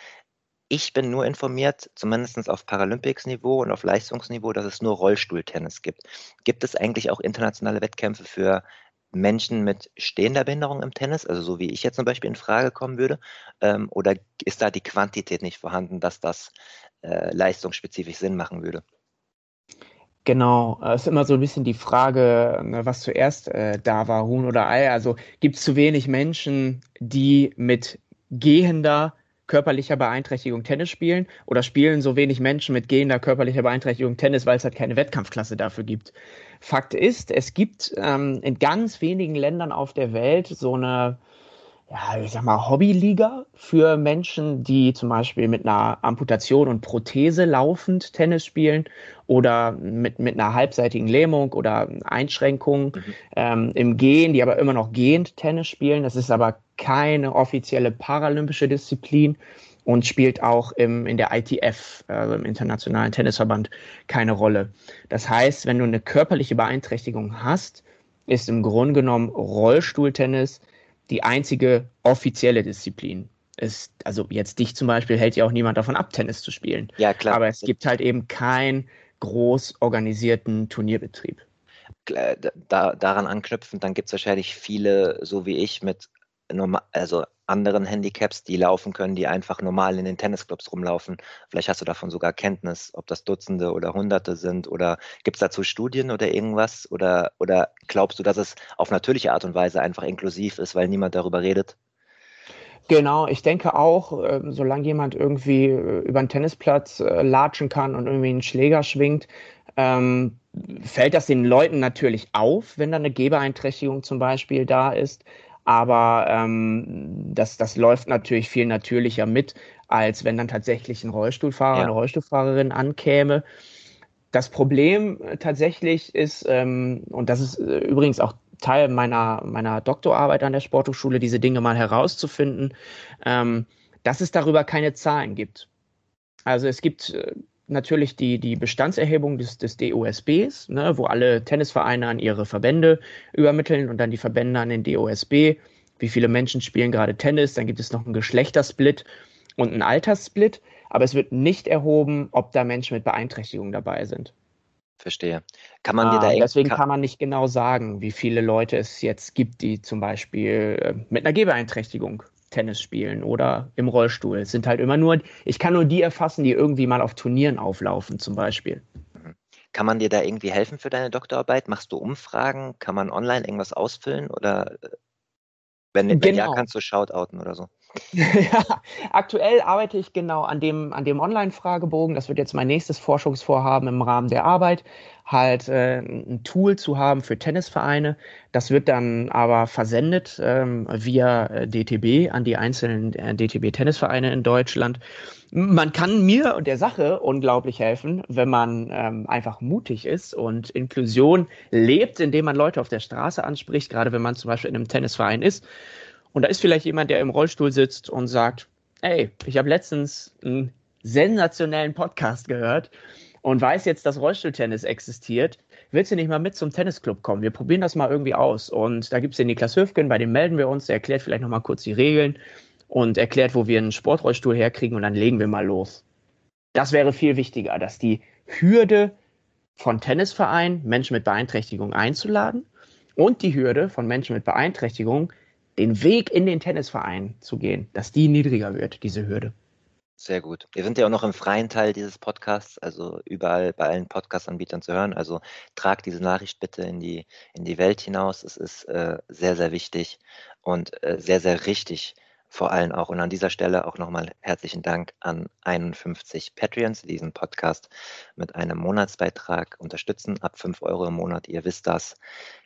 [SPEAKER 2] Ich bin nur informiert, zumindest auf Paralympics-Niveau und auf Leistungsniveau, dass es nur Rollstuhltennis gibt. Gibt es eigentlich auch internationale Wettkämpfe für Menschen mit stehender Behinderung im Tennis, also so wie ich jetzt zum Beispiel in Frage kommen würde? Ähm, oder ist da die Quantität nicht vorhanden, dass das äh, leistungsspezifisch Sinn machen würde?
[SPEAKER 3] Genau, es ist immer so ein bisschen die Frage, ne, was zuerst äh, da war, Huhn oder Ei. Also gibt es zu wenig Menschen, die mit gehender körperlicher Beeinträchtigung Tennis spielen oder spielen so wenig Menschen mit gehender körperlicher Beeinträchtigung Tennis, weil es halt keine Wettkampfklasse dafür gibt. Fakt ist, es gibt ähm, in ganz wenigen Ländern auf der Welt so eine ja, ich sag mal, Hobbyliga für Menschen, die zum Beispiel mit einer Amputation und Prothese laufend Tennis spielen oder mit, mit einer halbseitigen Lähmung oder Einschränkung mhm. ähm, im Gehen, die aber immer noch gehend Tennis spielen. Das ist aber keine offizielle paralympische Disziplin und spielt auch im, in der ITF, also im Internationalen Tennisverband, keine Rolle. Das heißt, wenn du eine körperliche Beeinträchtigung hast, ist im Grunde genommen Rollstuhltennis die einzige offizielle Disziplin. Ist, also jetzt dich zum Beispiel hält ja auch niemand davon ab, Tennis zu spielen.
[SPEAKER 2] Ja, klar.
[SPEAKER 3] Aber es gibt halt eben keinen groß organisierten Turnierbetrieb.
[SPEAKER 2] Da, daran anknüpfend, dann gibt es wahrscheinlich viele, so wie ich, mit normal, also anderen Handicaps, die laufen können, die einfach normal in den Tennisclubs rumlaufen. Vielleicht hast du davon sogar Kenntnis, ob das Dutzende oder Hunderte sind oder gibt es dazu Studien oder irgendwas? Oder, oder glaubst du, dass es auf natürliche Art und Weise einfach inklusiv ist, weil niemand darüber redet?
[SPEAKER 3] Genau, ich denke auch, äh, solange jemand irgendwie äh, über den Tennisplatz äh, latschen kann und irgendwie einen Schläger schwingt, ähm, fällt das den Leuten natürlich auf, wenn da eine Gehbeeinträchtigung zum Beispiel da ist. Aber ähm, das, das läuft natürlich viel natürlicher mit, als wenn dann tatsächlich ein Rollstuhlfahrer, ja. eine Rollstuhlfahrerin ankäme. Das Problem tatsächlich ist, ähm, und das ist äh, übrigens auch Teil meiner, meiner Doktorarbeit an der Sporthochschule, diese Dinge mal herauszufinden, ähm, dass es darüber keine Zahlen gibt. Also es gibt äh, natürlich die, die Bestandserhebung des, des DOSBs, ne, wo alle Tennisvereine an ihre Verbände übermitteln und dann die Verbände an den DOSB. Wie viele Menschen spielen gerade Tennis? Dann gibt es noch einen Geschlechtersplit und einen Alterssplit. Aber es wird nicht erhoben, ob da Menschen mit Beeinträchtigungen dabei sind.
[SPEAKER 2] Verstehe. Kann man dir
[SPEAKER 3] da ah, Deswegen kann, kann man nicht genau sagen, wie viele Leute es jetzt gibt, die zum Beispiel äh, mit einer Gehbeeinträchtigung Tennis spielen oder im Rollstuhl. Es sind halt immer nur, ich kann nur die erfassen, die irgendwie mal auf Turnieren auflaufen, zum Beispiel.
[SPEAKER 2] Mhm. Kann man dir da irgendwie helfen für deine Doktorarbeit? Machst du Umfragen? Kann man online irgendwas ausfüllen? Oder äh, wenn, genau. wenn ja, kannst du shoutouten oder so?
[SPEAKER 3] ja, aktuell arbeite ich genau an dem, an dem Online-Fragebogen. Das wird jetzt mein nächstes Forschungsvorhaben im Rahmen der Arbeit, halt äh, ein Tool zu haben für Tennisvereine. Das wird dann aber versendet ähm, via äh, DTB an die einzelnen äh, DTB-Tennisvereine in Deutschland. Man kann mir und der Sache unglaublich helfen, wenn man ähm, einfach mutig ist und Inklusion lebt, indem man Leute auf der Straße anspricht, gerade wenn man zum Beispiel in einem Tennisverein ist und da ist vielleicht jemand, der im Rollstuhl sitzt und sagt, ey, ich habe letztens einen sensationellen Podcast gehört und weiß jetzt, dass Rollstuhltennis existiert. Willst du nicht mal mit zum Tennisclub kommen? Wir probieren das mal irgendwie aus. Und da gibt es den Niklas Höfgen, bei dem melden wir uns, der erklärt vielleicht nochmal kurz die Regeln und erklärt, wo wir einen Sportrollstuhl herkriegen und dann legen wir mal los. Das wäre viel wichtiger, dass die Hürde von Tennisvereinen, Menschen mit Beeinträchtigung einzuladen und die Hürde von Menschen mit Beeinträchtigung, den Weg in den Tennisverein zu gehen, dass die niedriger wird, diese Hürde.
[SPEAKER 2] Sehr gut. Wir sind ja auch noch im freien Teil dieses Podcasts, also überall bei allen Podcast-Anbietern zu hören. Also trag diese Nachricht bitte in die, in die Welt hinaus. Es ist äh, sehr, sehr wichtig und äh, sehr, sehr richtig, vor allem auch. Und an dieser Stelle auch nochmal herzlichen Dank an 51 Patreons, die diesen Podcast mit einem Monatsbeitrag unterstützen, ab 5 Euro im Monat. Ihr wisst das.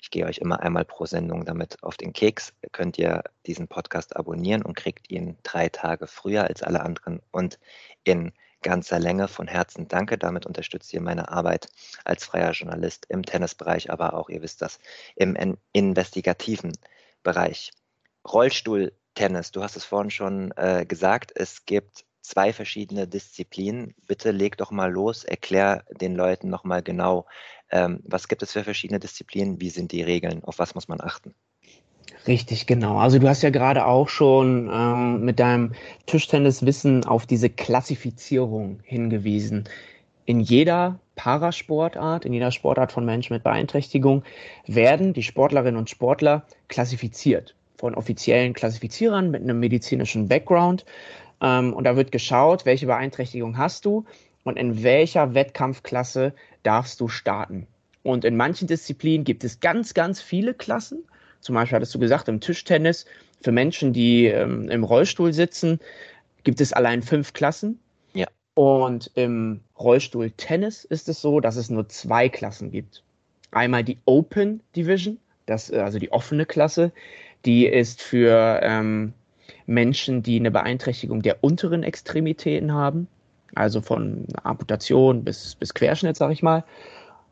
[SPEAKER 2] Ich gehe euch immer einmal pro Sendung damit auf den Keks. Könnt ihr diesen Podcast abonnieren und kriegt ihn drei Tage früher als alle anderen und in ganzer Länge. Von Herzen danke. Damit unterstützt ihr meine Arbeit als freier Journalist im Tennisbereich, aber auch, ihr wisst das, im investigativen Bereich. Rollstuhl Tennis. Du hast es vorhin schon äh, gesagt, es gibt zwei verschiedene Disziplinen. Bitte leg doch mal los, erklär den Leuten noch mal genau, ähm, was gibt es für verschiedene Disziplinen, wie sind die Regeln, auf was muss man achten?
[SPEAKER 3] Richtig, genau. Also du hast ja gerade auch schon ähm, mit deinem Tischtenniswissen auf diese Klassifizierung hingewiesen. In jeder Parasportart, in jeder Sportart von Menschen mit Beeinträchtigung werden die Sportlerinnen und Sportler klassifiziert von offiziellen Klassifizierern mit einem medizinischen Background. Ähm, und da wird geschaut, welche Beeinträchtigung hast du und in welcher Wettkampfklasse darfst du starten. Und in manchen Disziplinen gibt es ganz, ganz viele Klassen. Zum Beispiel hattest du gesagt, im Tischtennis für Menschen, die ähm, im Rollstuhl sitzen, gibt es allein fünf Klassen.
[SPEAKER 2] Ja.
[SPEAKER 3] Und im Rollstuhl-Tennis ist es so, dass es nur zwei Klassen gibt. Einmal die Open Division, das, also die offene Klasse, die ist für ähm, Menschen, die eine Beeinträchtigung der unteren Extremitäten haben, also von Amputation bis, bis Querschnitt, sag ich mal.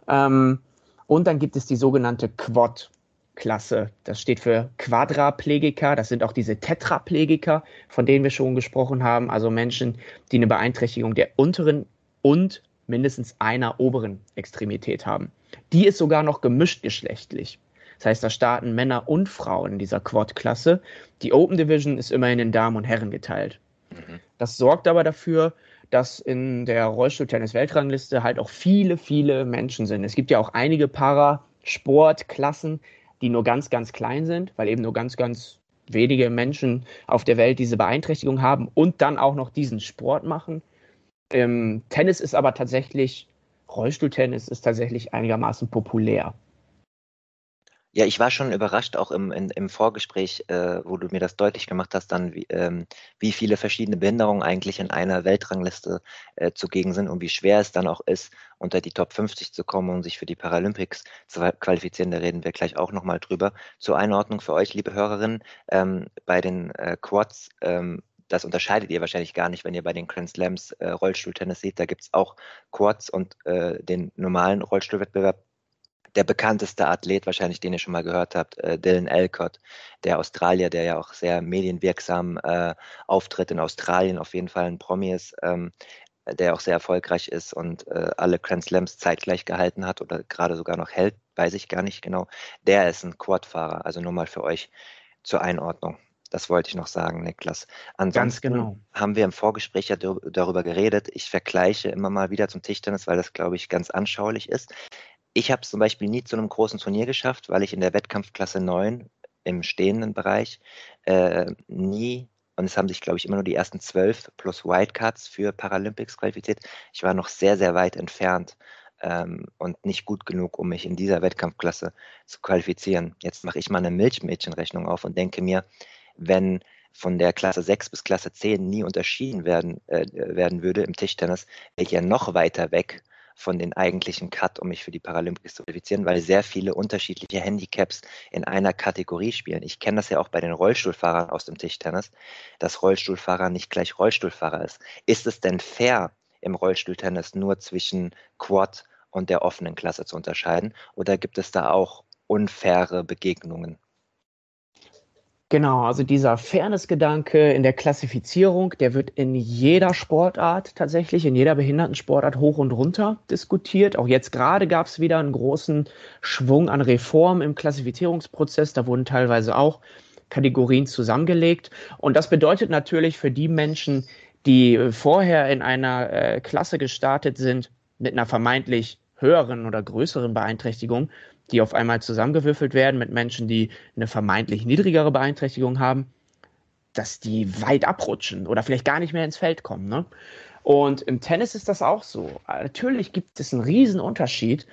[SPEAKER 3] Ähm, und dann gibt es die sogenannte Quad-Klasse. Das steht für Quadraplegiker. Das sind auch diese Tetraplegiker, von denen wir schon gesprochen haben. Also Menschen, die eine Beeinträchtigung der unteren und mindestens einer oberen Extremität haben. Die ist sogar noch gemischt geschlechtlich. Das heißt, da starten Männer und Frauen in dieser Quad-Klasse. Die Open Division ist immerhin in Damen und Herren geteilt. Mhm. Das sorgt aber dafür, dass in der Rollstuhltennis-Weltrangliste halt auch viele, viele Menschen sind. Es gibt ja auch einige Parasportklassen, die nur ganz, ganz klein sind, weil eben nur ganz, ganz wenige Menschen auf der Welt diese Beeinträchtigung haben und dann auch noch diesen Sport machen. Ähm, Tennis ist aber tatsächlich, Rollstuhltennis ist tatsächlich einigermaßen populär.
[SPEAKER 2] Ja, ich war schon überrascht, auch im, in, im Vorgespräch, äh, wo du mir das deutlich gemacht hast, dann, wie, ähm, wie viele verschiedene Behinderungen eigentlich in einer Weltrangliste äh, zugegen sind und wie schwer es dann auch ist, unter die Top 50 zu kommen und sich für die Paralympics zu qualifizieren. Da reden wir gleich auch nochmal drüber. Zur Einordnung für euch, liebe Hörerinnen, ähm, bei den äh, Quads, ähm, das unterscheidet ihr wahrscheinlich gar nicht, wenn ihr bei den Grand Slams äh, Rollstuhltennis seht. Da gibt es auch Quads und äh, den normalen Rollstuhlwettbewerb der bekannteste Athlet, wahrscheinlich, den ihr schon mal gehört habt, äh, Dylan Alcott, der Australier, der ja auch sehr medienwirksam äh, auftritt in Australien, auf jeden Fall ein Promi ist, ähm, der auch sehr erfolgreich ist und äh, alle Grand Slams zeitgleich gehalten hat oder gerade sogar noch hält, weiß ich gar nicht genau. Der ist ein Quadfahrer, also nur mal für euch zur Einordnung. Das wollte ich noch sagen, Niklas. Ansonsten genau. haben wir im Vorgespräch ja darüber geredet. Ich vergleiche immer mal wieder zum Tischtennis, weil das, glaube ich, ganz anschaulich ist. Ich habe es zum Beispiel nie zu einem großen Turnier geschafft, weil ich in der Wettkampfklasse 9 im stehenden Bereich äh, nie, und es haben sich, glaube ich, immer nur die ersten zwölf plus Wildcards für Paralympics qualifiziert. Ich war noch sehr, sehr weit entfernt ähm, und nicht gut genug, um mich in dieser Wettkampfklasse zu qualifizieren. Jetzt mache ich mal eine Milchmädchenrechnung auf und denke mir, wenn von der Klasse 6 bis Klasse 10 nie unterschieden werden, äh, werden würde im Tischtennis, wäre ich ja noch weiter weg von den eigentlichen Cut, um mich für die Paralympics zu qualifizieren, weil sehr viele unterschiedliche Handicaps in einer Kategorie spielen. Ich kenne das ja auch bei den Rollstuhlfahrern aus dem Tischtennis, dass Rollstuhlfahrer nicht gleich Rollstuhlfahrer ist. Ist es denn fair, im Rollstuhltennis nur zwischen Quad und der offenen Klasse zu unterscheiden? Oder gibt es da auch unfaire Begegnungen?
[SPEAKER 3] Genau, also dieser Fairness-Gedanke in der Klassifizierung, der wird in jeder Sportart tatsächlich, in jeder Behindertensportart hoch und runter diskutiert. Auch jetzt gerade gab es wieder einen großen Schwung an Reformen im Klassifizierungsprozess. Da wurden teilweise auch Kategorien zusammengelegt. Und das bedeutet natürlich für die Menschen, die vorher in einer äh, Klasse gestartet sind, mit einer vermeintlich höheren oder größeren Beeinträchtigung, die auf einmal zusammengewürfelt werden mit Menschen, die eine vermeintlich niedrigere Beeinträchtigung haben, dass die weit abrutschen oder vielleicht gar nicht mehr ins Feld kommen. Ne? Und im Tennis ist das auch so. Natürlich gibt es einen riesen Unterschied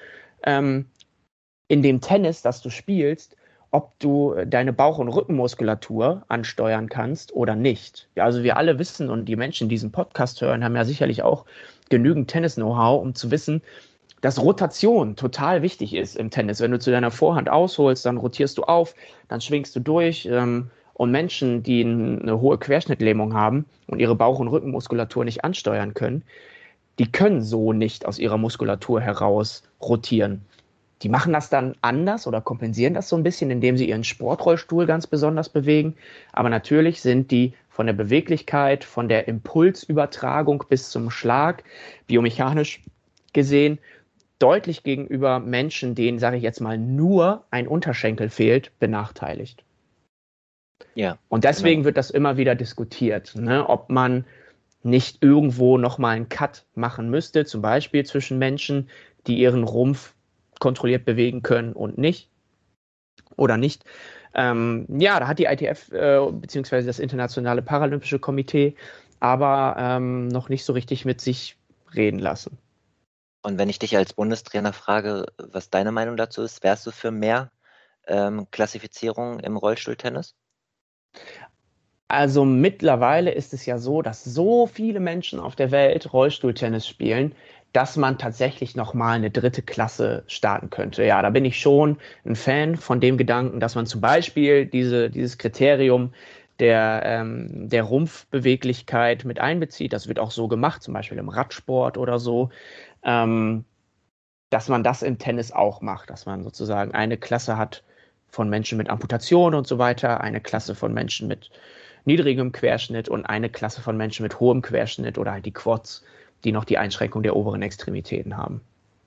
[SPEAKER 3] ähm, in dem Tennis, das du spielst, ob du deine Bauch- und Rückenmuskulatur ansteuern kannst oder nicht. Ja, also wir alle wissen und die Menschen, die diesen Podcast hören, haben ja sicherlich auch genügend Tennis-Know-how, um zu wissen, dass Rotation total wichtig ist im Tennis. Wenn du zu deiner Vorhand ausholst, dann rotierst du auf, dann schwingst du durch. Ähm, und Menschen, die eine hohe Querschnittlähmung haben und ihre Bauch- und Rückenmuskulatur nicht ansteuern können, die können so nicht aus ihrer Muskulatur heraus rotieren. Die machen das dann anders oder kompensieren das so ein bisschen, indem sie ihren Sportrollstuhl ganz besonders bewegen. Aber natürlich sind die von der Beweglichkeit, von der Impulsübertragung bis zum Schlag biomechanisch gesehen deutlich gegenüber Menschen, denen, sage ich jetzt mal, nur ein Unterschenkel fehlt, benachteiligt. Ja. Und deswegen genau. wird das immer wieder diskutiert, ne, ob man nicht irgendwo nochmal einen Cut machen müsste, zum Beispiel zwischen Menschen, die ihren Rumpf kontrolliert bewegen können und nicht. Oder nicht. Ähm, ja, da hat die ITF äh, bzw. das Internationale Paralympische Komitee aber ähm, noch nicht so richtig mit sich reden lassen.
[SPEAKER 2] Und wenn ich dich als Bundestrainer frage, was deine Meinung dazu ist, wärst du für mehr ähm, Klassifizierung im Rollstuhltennis?
[SPEAKER 3] Also mittlerweile ist es ja so, dass so viele Menschen auf der Welt Rollstuhltennis spielen, dass man tatsächlich nochmal eine dritte Klasse starten könnte. Ja, da bin ich schon ein Fan von dem Gedanken, dass man zum Beispiel diese, dieses Kriterium der, ähm, der Rumpfbeweglichkeit mit einbezieht. Das wird auch so gemacht, zum Beispiel im Radsport oder so. Ähm, dass man das im Tennis auch macht, dass man sozusagen eine Klasse hat von Menschen mit Amputation und so weiter, eine Klasse von Menschen mit niedrigem Querschnitt und eine Klasse von Menschen mit hohem Querschnitt oder halt die Quads, die noch die Einschränkung der oberen Extremitäten haben.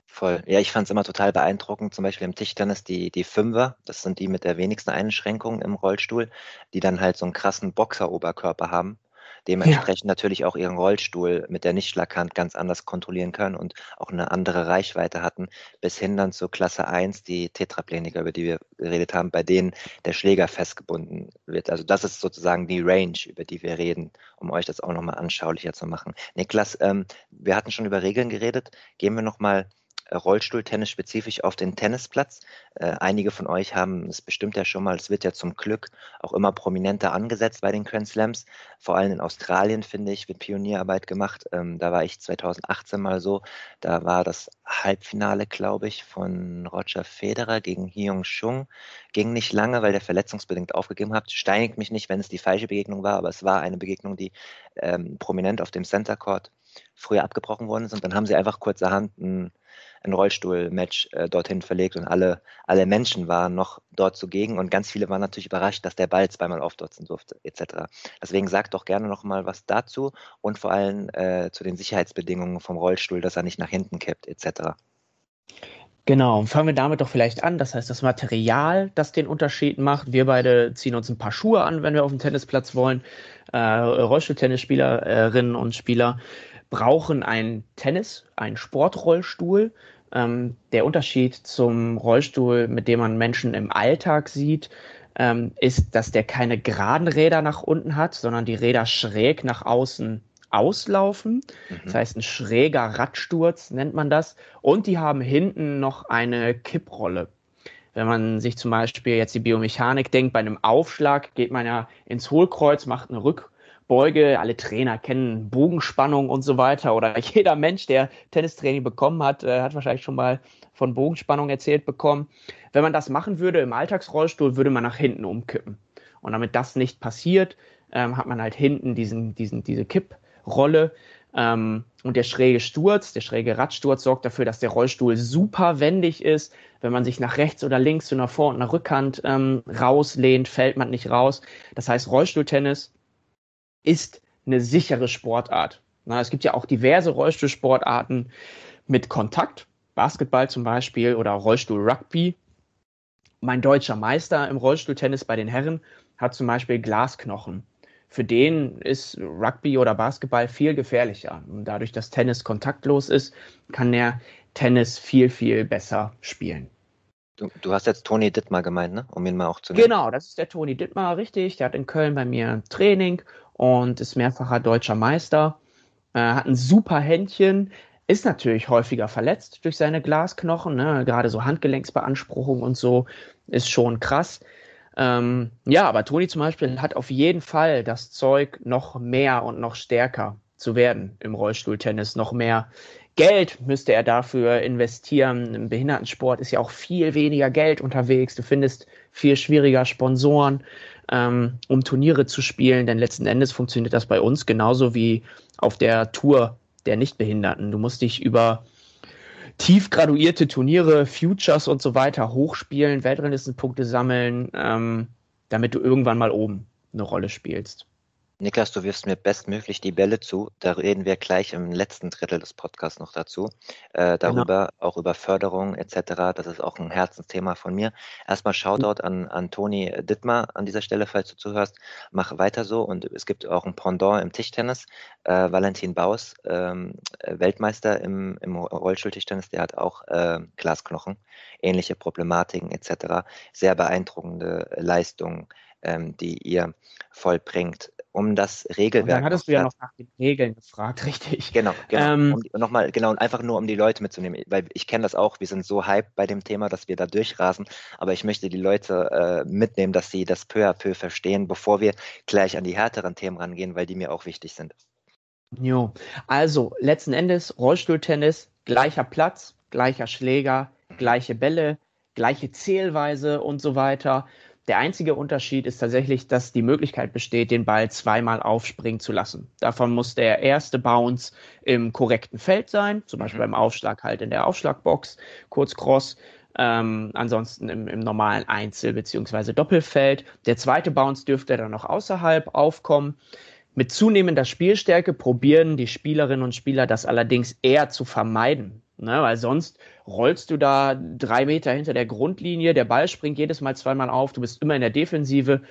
[SPEAKER 2] Voll. Ja, ich fand es immer total beeindruckend, zum Beispiel im Tischtennis die, die Fünfer, das sind die mit der wenigsten Einschränkungen im Rollstuhl, die dann halt so einen krassen Boxeroberkörper haben dementsprechend ja. natürlich auch ihren Rollstuhl mit der Nichtschlaghand ganz anders kontrollieren können und auch eine andere Reichweite hatten, bis hin dann zur Klasse 1, die Tetrapleniker, über die wir geredet haben, bei denen der Schläger festgebunden wird. Also das ist sozusagen die Range, über die wir reden, um euch das auch nochmal anschaulicher zu machen. Niklas, ähm, wir hatten schon über Regeln geredet. Gehen wir nochmal Rollstuhltennis spezifisch auf den Tennisplatz. Äh, einige von euch haben es bestimmt ja schon mal, es wird ja zum Glück auch immer prominenter angesetzt bei den Grand Slams. Vor allem in Australien, finde ich, wird Pionierarbeit gemacht. Ähm, da war ich 2018 mal so. Da war das Halbfinale, glaube ich, von Roger Federer gegen Hyung Chung. Ging nicht lange, weil der verletzungsbedingt aufgegeben hat. Steinigt mich nicht, wenn es die falsche Begegnung war, aber es war eine Begegnung, die ähm, prominent auf dem Center Court früher abgebrochen worden ist. Und dann haben sie einfach kurzerhand ein ein Rollstuhl-Match äh, dorthin verlegt und alle, alle Menschen waren noch dort zugegen und ganz viele waren natürlich überrascht, dass der Ball zweimal aufdotzen durfte, etc. Deswegen sagt doch gerne noch mal was dazu und vor allem äh, zu den Sicherheitsbedingungen vom Rollstuhl, dass er nicht nach hinten kippt, etc.
[SPEAKER 3] Genau, fangen wir damit doch vielleicht an. Das heißt, das Material, das den Unterschied macht. Wir beide ziehen uns ein paar Schuhe an, wenn wir auf dem Tennisplatz wollen. Äh, Rollstuhltennisspielerinnen und Spieler brauchen ein Tennis, einen Sportrollstuhl, ähm, der Unterschied zum Rollstuhl, mit dem man Menschen im Alltag sieht, ähm, ist, dass der keine geraden Räder nach unten hat, sondern die Räder schräg nach außen auslaufen. Mhm. Das heißt, ein schräger Radsturz nennt man das. Und die haben hinten noch eine Kipprolle. Wenn man sich zum Beispiel jetzt die Biomechanik denkt, bei einem Aufschlag geht man ja ins Hohlkreuz, macht eine Rück Beuge, alle Trainer kennen Bogenspannung und so weiter. Oder jeder Mensch, der Tennistraining bekommen hat, äh, hat wahrscheinlich schon mal von Bogenspannung erzählt bekommen. Wenn man das machen würde im Alltagsrollstuhl, würde man nach hinten umkippen. Und damit das nicht passiert, ähm, hat man halt hinten diesen, diesen, diese Kipprolle. Ähm, und der schräge Sturz, der schräge Radsturz sorgt dafür, dass der Rollstuhl super wendig ist. Wenn man sich nach rechts oder links zu einer Vor- und einer Rückhand ähm, rauslehnt, fällt man nicht raus. Das heißt, Rollstuhltennis ist eine sichere Sportart. Na, es gibt ja auch diverse Rollstuhlsportarten mit Kontakt, Basketball zum Beispiel oder Rollstuhl-Rugby. Mein deutscher Meister im Rollstuhltennis bei den Herren hat zum Beispiel Glasknochen. Für den ist Rugby oder Basketball viel gefährlicher. Und dadurch, dass Tennis kontaktlos ist, kann er Tennis viel, viel besser spielen.
[SPEAKER 2] Du, du, hast jetzt Toni Dittmar gemeint, ne? um ihn mal auch zu nennen.
[SPEAKER 3] Genau, das ist der Toni Dittmar, richtig. Der hat in Köln bei mir Training und ist mehrfacher deutscher Meister. Äh, hat ein super Händchen, ist natürlich häufiger verletzt durch seine Glasknochen, ne? gerade so Handgelenksbeanspruchung und so ist schon krass. Ähm, ja, aber Toni zum Beispiel hat auf jeden Fall das Zeug, noch mehr und noch stärker zu werden im Rollstuhltennis, noch mehr Geld müsste er dafür investieren. Im Behindertensport ist ja auch viel weniger Geld unterwegs. Du findest viel schwieriger Sponsoren, ähm, um Turniere zu spielen, denn letzten Endes funktioniert das bei uns genauso wie auf der Tour der Nichtbehinderten. Du musst dich über tief graduierte Turniere, Futures und so weiter hochspielen, Weltranglistenpunkte sammeln, ähm, damit du irgendwann mal oben eine Rolle spielst.
[SPEAKER 2] Niklas, du wirfst mir bestmöglich die Bälle zu. Da reden wir gleich im letzten Drittel des Podcasts noch dazu. Äh, genau. darüber, genau. auch über Förderung etc. Das ist auch ein Herzensthema von mir. Erstmal Shoutout an, an Toni Dittmar an dieser Stelle, falls du zuhörst. Mach weiter so. Und es gibt auch ein Pendant im Tischtennis. Äh, Valentin Baus, ähm, Weltmeister im, im Rollstuhltischtennis, der hat auch äh, Glasknochen, ähnliche Problematiken etc. Sehr beeindruckende Leistungen ähm, die ihr vollbringt um das Regelwerk. Und
[SPEAKER 3] dann hattest du ja noch nach den Regeln gefragt, richtig?
[SPEAKER 2] Genau, genau. Ähm, um, nochmal, genau, und einfach nur um die Leute mitzunehmen, weil ich kenne das auch, wir sind so hyped bei dem Thema, dass wir da durchrasen, aber ich möchte die Leute äh, mitnehmen, dass sie das peu à peu verstehen, bevor wir gleich an die härteren Themen rangehen, weil die mir auch wichtig sind.
[SPEAKER 3] Jo, also letzten Endes Rollstuhltennis, gleicher Platz, gleicher Schläger, gleiche Bälle, gleiche Zählweise und so weiter. Der einzige Unterschied ist tatsächlich, dass die Möglichkeit besteht, den Ball zweimal aufspringen zu lassen. Davon muss der erste Bounce im korrekten Feld sein, zum Beispiel mhm. beim Aufschlag halt in der Aufschlagbox, kurz Cross. Ähm, ansonsten im, im normalen Einzel- bzw. Doppelfeld. Der zweite Bounce dürfte dann noch außerhalb aufkommen. Mit zunehmender Spielstärke probieren die Spielerinnen und Spieler das allerdings eher zu vermeiden. Ne, weil sonst rollst du da drei Meter hinter der Grundlinie, der Ball springt jedes Mal zweimal auf, du bist immer in der Defensive.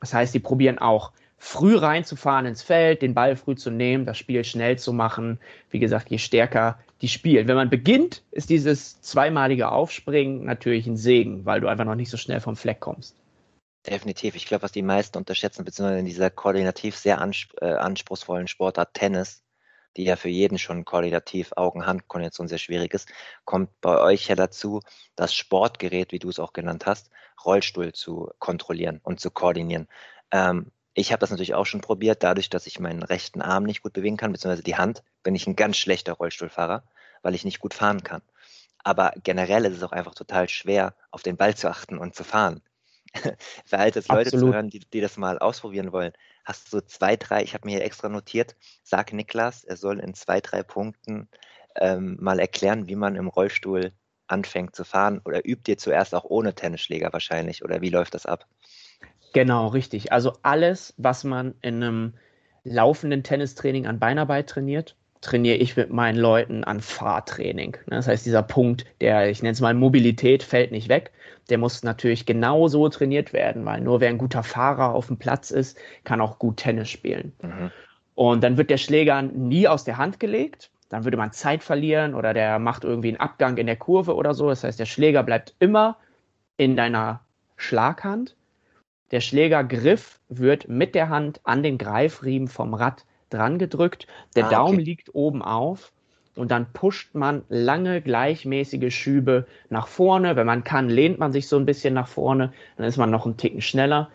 [SPEAKER 3] Das heißt, die probieren auch früh reinzufahren ins Feld, den Ball früh zu nehmen, das Spiel schnell zu machen. Wie gesagt, je stärker die spielen. Wenn man beginnt, ist dieses zweimalige Aufspringen natürlich ein Segen, weil du einfach noch nicht so schnell vom Fleck kommst.
[SPEAKER 2] Definitiv. Ich glaube, was die meisten unterschätzen, beziehungsweise in dieser koordinativ sehr äh, anspruchsvollen Sportart Tennis, die ja für jeden schon koordinativ Augen-Hand-Koordination sehr schwierig ist, kommt bei euch ja dazu, das Sportgerät, wie du es auch genannt hast, Rollstuhl zu kontrollieren und zu koordinieren. Ähm, ich habe das natürlich auch schon probiert, dadurch, dass ich meinen rechten Arm nicht gut bewegen kann, beziehungsweise die Hand, bin ich ein ganz schlechter Rollstuhlfahrer, weil ich nicht gut fahren kann. Aber generell ist es auch einfach total schwer, auf den Ball zu achten und zu fahren. Für halt jetzt Leute zu hören, die, die das mal ausprobieren wollen hast du zwei, drei, ich habe mir hier extra notiert, sag Niklas, er soll in zwei, drei Punkten ähm, mal erklären, wie man im Rollstuhl anfängt zu fahren oder übt ihr zuerst auch ohne Tennisschläger wahrscheinlich oder wie läuft das ab?
[SPEAKER 3] Genau, richtig. Also alles, was man in einem laufenden Tennistraining an Beinarbeit trainiert, trainiere ich mit meinen Leuten an Fahrtraining. Ne? Das heißt, dieser Punkt, der, ich nenne es mal Mobilität, fällt nicht weg. Der muss natürlich genauso trainiert werden, weil nur wer ein guter Fahrer auf dem Platz ist, kann auch gut Tennis spielen. Mhm. Und dann wird der Schläger nie aus der Hand gelegt. Dann würde man Zeit verlieren oder der macht irgendwie einen Abgang in der Kurve oder so. Das heißt, der Schläger bleibt immer in deiner Schlaghand. Der Schlägergriff wird mit der Hand an den Greifriemen vom Rad dran gedrückt. Der ah, Daumen liegt oben auf und dann pusht man lange gleichmäßige Schübe nach vorne. Wenn man kann, lehnt man sich so ein bisschen nach vorne, dann ist man noch einen Ticken schneller.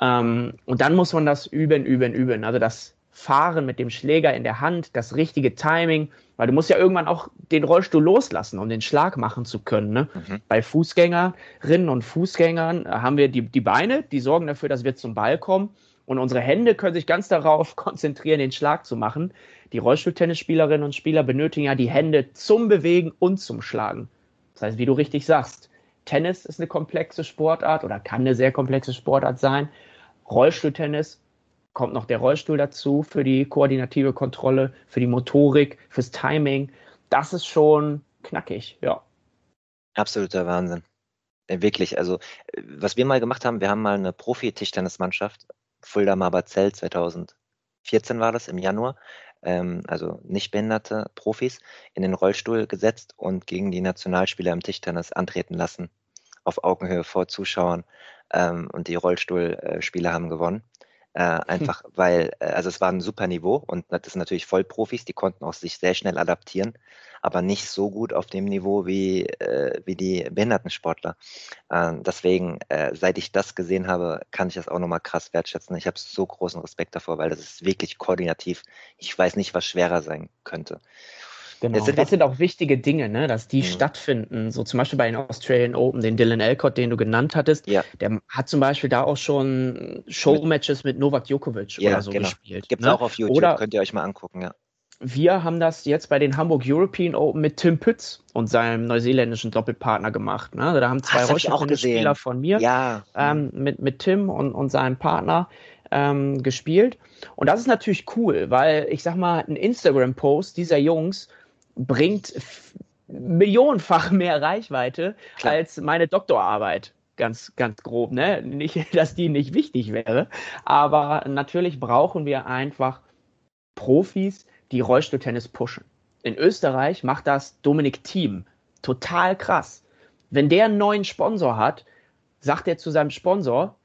[SPEAKER 3] Ähm, und dann muss man das üben, üben, üben. Also das Fahren mit dem Schläger in der Hand, das richtige Timing, weil du musst ja irgendwann auch den Rollstuhl loslassen, um den Schlag machen zu können. Ne? Mhm. Bei Fußgängerinnen und Fußgängern haben wir die, die Beine, die sorgen dafür, dass wir zum Ball kommen. Und unsere Hände können sich ganz darauf konzentrieren, den Schlag zu machen. Die Rollstuhltennisspielerinnen und Spieler benötigen ja die Hände zum Bewegen und zum Schlagen. Das heißt, wie du richtig sagst, Tennis ist eine komplexe Sportart oder kann eine sehr komplexe Sportart sein. Rollstuhltennis kommt noch der Rollstuhl dazu für die koordinative Kontrolle, für die Motorik, fürs Timing. Das ist schon knackig, ja.
[SPEAKER 2] Absoluter Wahnsinn. Äh, wirklich, also äh, was wir mal gemacht haben, wir haben mal eine Profi-Tischtennismannschaft Fulda Marbazell 2014 war das im Januar, ähm, also nichtbehinderte Profis in den Rollstuhl gesetzt und gegen die Nationalspieler im Tischtennis antreten lassen, auf Augenhöhe vor Zuschauern. Ähm, und die Rollstuhlspieler haben gewonnen. Äh, einfach weil, äh, also es war ein super Niveau und das sind natürlich Vollprofis, die konnten auch sich sehr schnell adaptieren. Aber nicht so gut auf dem Niveau wie, äh, wie die Behindertensportler. Äh, deswegen, äh, seit ich das gesehen habe, kann ich das auch nochmal krass wertschätzen. Ich habe so großen Respekt davor, weil das ist wirklich koordinativ. Ich weiß nicht, was schwerer sein könnte.
[SPEAKER 3] Genau. Sind das sind auch wichtige Dinge, ne? dass die mhm. stattfinden. So zum Beispiel bei den Australian Open, den Dylan Elcott, den du genannt hattest, ja. der hat zum Beispiel da auch schon Showmatches mit Novak Djokovic ja, oder so genau. gespielt.
[SPEAKER 2] Gibt es ne? auch auf YouTube, oder könnt ihr euch mal angucken, ja.
[SPEAKER 3] Wir haben das jetzt bei den Hamburg European Open mit Tim Pütz und seinem neuseeländischen Doppelpartner gemacht. Ne? Also da haben zwei
[SPEAKER 2] Rollstuhlspieler
[SPEAKER 3] von mir
[SPEAKER 2] ja.
[SPEAKER 3] ähm, mit, mit Tim und, und seinem Partner ähm, gespielt. Und das ist natürlich cool, weil ich sag mal, ein Instagram-Post dieser Jungs bringt millionenfach mehr Reichweite Klar. als meine Doktorarbeit. Ganz, ganz grob, ne? Nicht, dass die nicht wichtig wäre, aber natürlich brauchen wir einfach Profis, die Rollstuhltennis pushen. In Österreich macht das Dominik Thiem. Total krass. Wenn der einen neuen Sponsor hat, sagt er zu seinem Sponsor,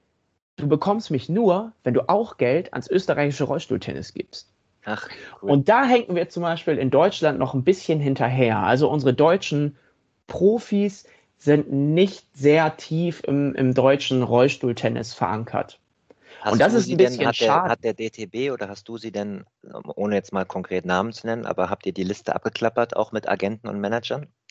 [SPEAKER 3] du bekommst mich nur, wenn du auch Geld ans österreichische Rollstuhltennis gibst. Ach, cool. Und da hängen wir zum Beispiel in Deutschland noch ein bisschen hinterher. Also unsere deutschen Profis sind nicht sehr tief im, im deutschen Rollstuhltennis verankert.
[SPEAKER 2] Hast und das ist ein bisschen denn, hat schade. Der, hat der DTB oder hast du sie denn, ohne jetzt mal konkret Namen zu nennen, aber habt ihr die Liste abgeklappert, auch mit Agenten und Managern?